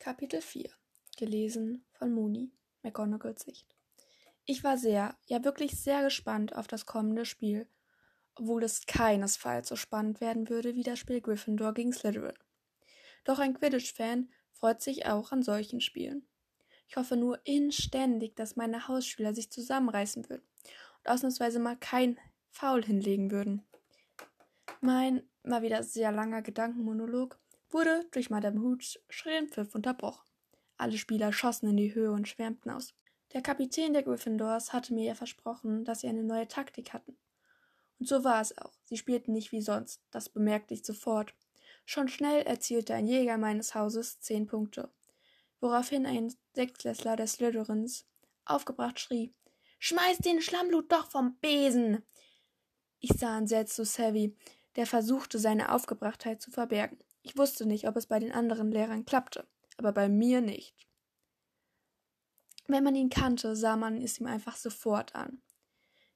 Kapitel 4 Gelesen von Mooney, McGonagalls Sicht. Ich war sehr, ja wirklich sehr gespannt auf das kommende Spiel, obwohl es keinesfalls so spannend werden würde wie das Spiel Gryffindor gegen Slytherin. Doch ein Quidditch-Fan freut sich auch an solchen Spielen. Ich hoffe nur inständig, dass meine Hausschüler sich zusammenreißen würden und ausnahmsweise mal kein Foul hinlegen würden. Mein mal wieder sehr langer Gedankenmonolog wurde durch Madame Hooch schrillen Pfiff unterbrochen. Alle Spieler schossen in die Höhe und schwärmten aus. Der Kapitän der Gryffindors hatte mir ja versprochen, dass sie eine neue Taktik hatten. Und so war es auch. Sie spielten nicht wie sonst, das bemerkte ich sofort. Schon schnell erzielte ein Jäger meines Hauses zehn Punkte, woraufhin ein Sechsklässler des Slytherins aufgebracht schrie: Schmeiß den Schlammblut doch vom Besen! Ich sah entsetzt zu Savvy, der versuchte, seine Aufgebrachtheit zu verbergen. Ich wusste nicht, ob es bei den anderen Lehrern klappte, aber bei mir nicht. Wenn man ihn kannte, sah man es ihm einfach sofort an.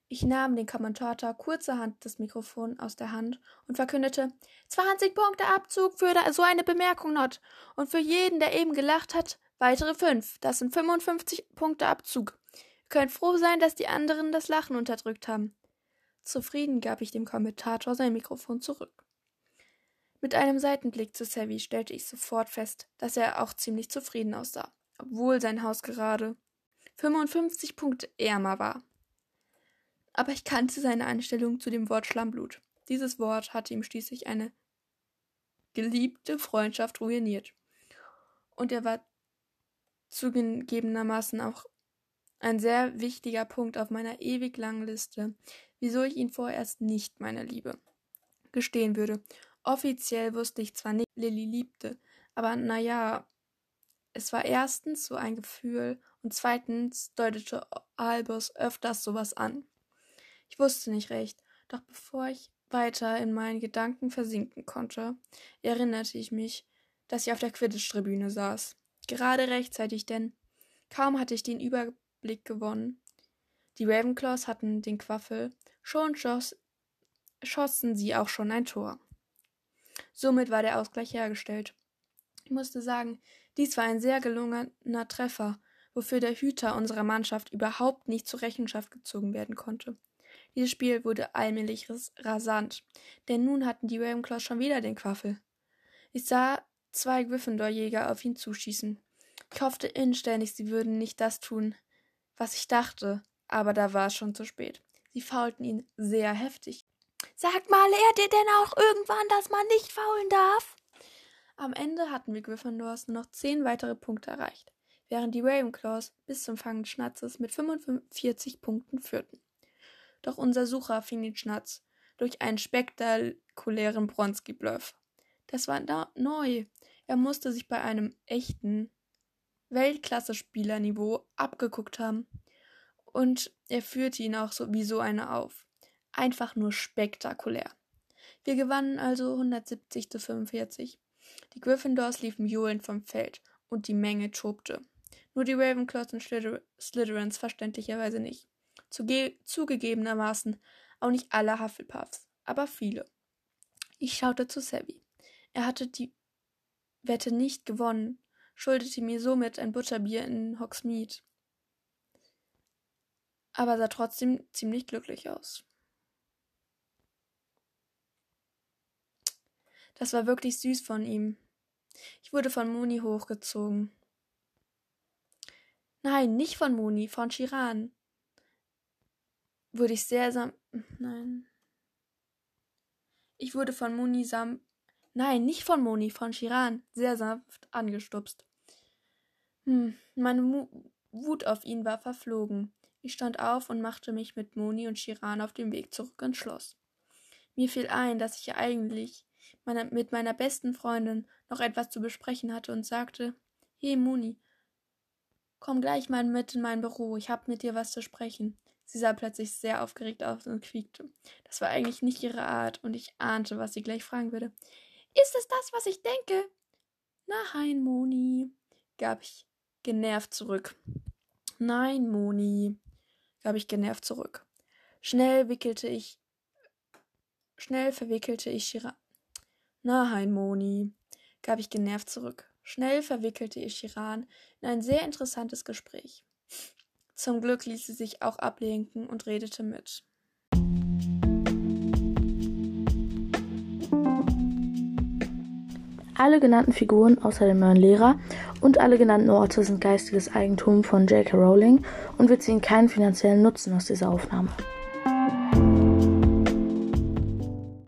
Ich nahm den Kommentator kurzerhand das Mikrofon aus der Hand und verkündete 20 Punkte Abzug für so eine Bemerkung not und für jeden, der eben gelacht hat, weitere 5. Das sind 55 Punkte Abzug. Ihr könnt froh sein, dass die anderen das Lachen unterdrückt haben. Zufrieden gab ich dem Kommentator sein Mikrofon zurück. Mit einem Seitenblick zu Savvy stellte ich sofort fest, dass er auch ziemlich zufrieden aussah, obwohl sein Haus gerade 55 Punkte ärmer war. Aber ich kannte seine Einstellung zu dem Wort Schlammblut. Dieses Wort hatte ihm schließlich eine geliebte Freundschaft ruiniert. Und er war zugegebenermaßen auch ein sehr wichtiger Punkt auf meiner ewig langen Liste, wieso ich ihn vorerst nicht meine Liebe gestehen würde Offiziell wusste ich zwar nicht, Lilly liebte, aber naja, es war erstens so ein Gefühl und zweitens deutete Albus öfters sowas an. Ich wusste nicht recht, doch bevor ich weiter in meinen Gedanken versinken konnte, erinnerte ich mich, dass ich auf der Quidditch-Tribüne saß. Gerade rechtzeitig, denn kaum hatte ich den Überblick gewonnen. Die Ravenclaws hatten den Quaffel, schon schoss, schossen sie auch schon ein Tor. Somit war der Ausgleich hergestellt. Ich musste sagen, dies war ein sehr gelungener Treffer, wofür der Hüter unserer Mannschaft überhaupt nicht zur Rechenschaft gezogen werden konnte. Dieses Spiel wurde allmählich rasant, denn nun hatten die Ravenclaws schon wieder den Quaffel. Ich sah zwei Gryffindor-Jäger auf ihn zuschießen. Ich hoffte inständig, sie würden nicht das tun, was ich dachte, aber da war es schon zu spät. Sie faulten ihn sehr heftig. Sag mal, lehrt ihr denn auch irgendwann, dass man nicht faulen darf? Am Ende hatten wir Gryffindors noch zehn weitere Punkte erreicht, während die Ravenclaws bis zum Fangen des Schnatzes mit 45 Punkten führten. Doch unser Sucher fing den Schnatz durch einen spektakulären Bronski-Bluff. Das war neu. Er musste sich bei einem echten Weltklasse-Spielerniveau abgeguckt haben. Und er führte ihn auch so wie so eine auf einfach nur spektakulär. Wir gewannen also 170 zu 45. Die Gryffindors liefen johlend vom Feld und die Menge tobte. Nur die Ravenclaws und Slytherins verständlicherweise nicht. Zuge zugegebenermaßen auch nicht alle Hufflepuffs, aber viele. Ich schaute zu Savvy. Er hatte die Wette nicht gewonnen, schuldete mir somit ein Butterbier in Hogsmeade, aber sah trotzdem ziemlich glücklich aus. Das war wirklich süß von ihm. Ich wurde von Moni hochgezogen. Nein, nicht von Moni, von Chiran. Wurde ich sehr sam. Nein. Ich wurde von Moni sam. Nein, nicht von Moni, von Chiran, sehr sanft angestupst. Hm, meine Mu Wut auf ihn war verflogen. Ich stand auf und machte mich mit Moni und Chiran auf den Weg zurück ins Schloss. Mir fiel ein, dass ich eigentlich meiner, mit meiner besten Freundin noch etwas zu besprechen hatte und sagte, Hey Moni, komm gleich mal mit in mein Büro, ich hab mit dir was zu sprechen. Sie sah plötzlich sehr aufgeregt aus und quiekte. Das war eigentlich nicht ihre Art, und ich ahnte, was sie gleich fragen würde. Ist es das, was ich denke? Nein, Moni, gab ich genervt zurück. Nein, Moni, gab ich genervt zurück. Schnell wickelte ich, schnell verwickelte ich Shira Nein, Moni, gab ich genervt zurück. Schnell verwickelte ich Chiran in ein sehr interessantes Gespräch. Zum Glück ließ sie sich auch ablenken und redete mit. Alle genannten Figuren außer dem neuen Lehrer und alle genannten Orte sind geistiges Eigentum von J.K. Rowling und wir ziehen keinen finanziellen Nutzen aus dieser Aufnahme.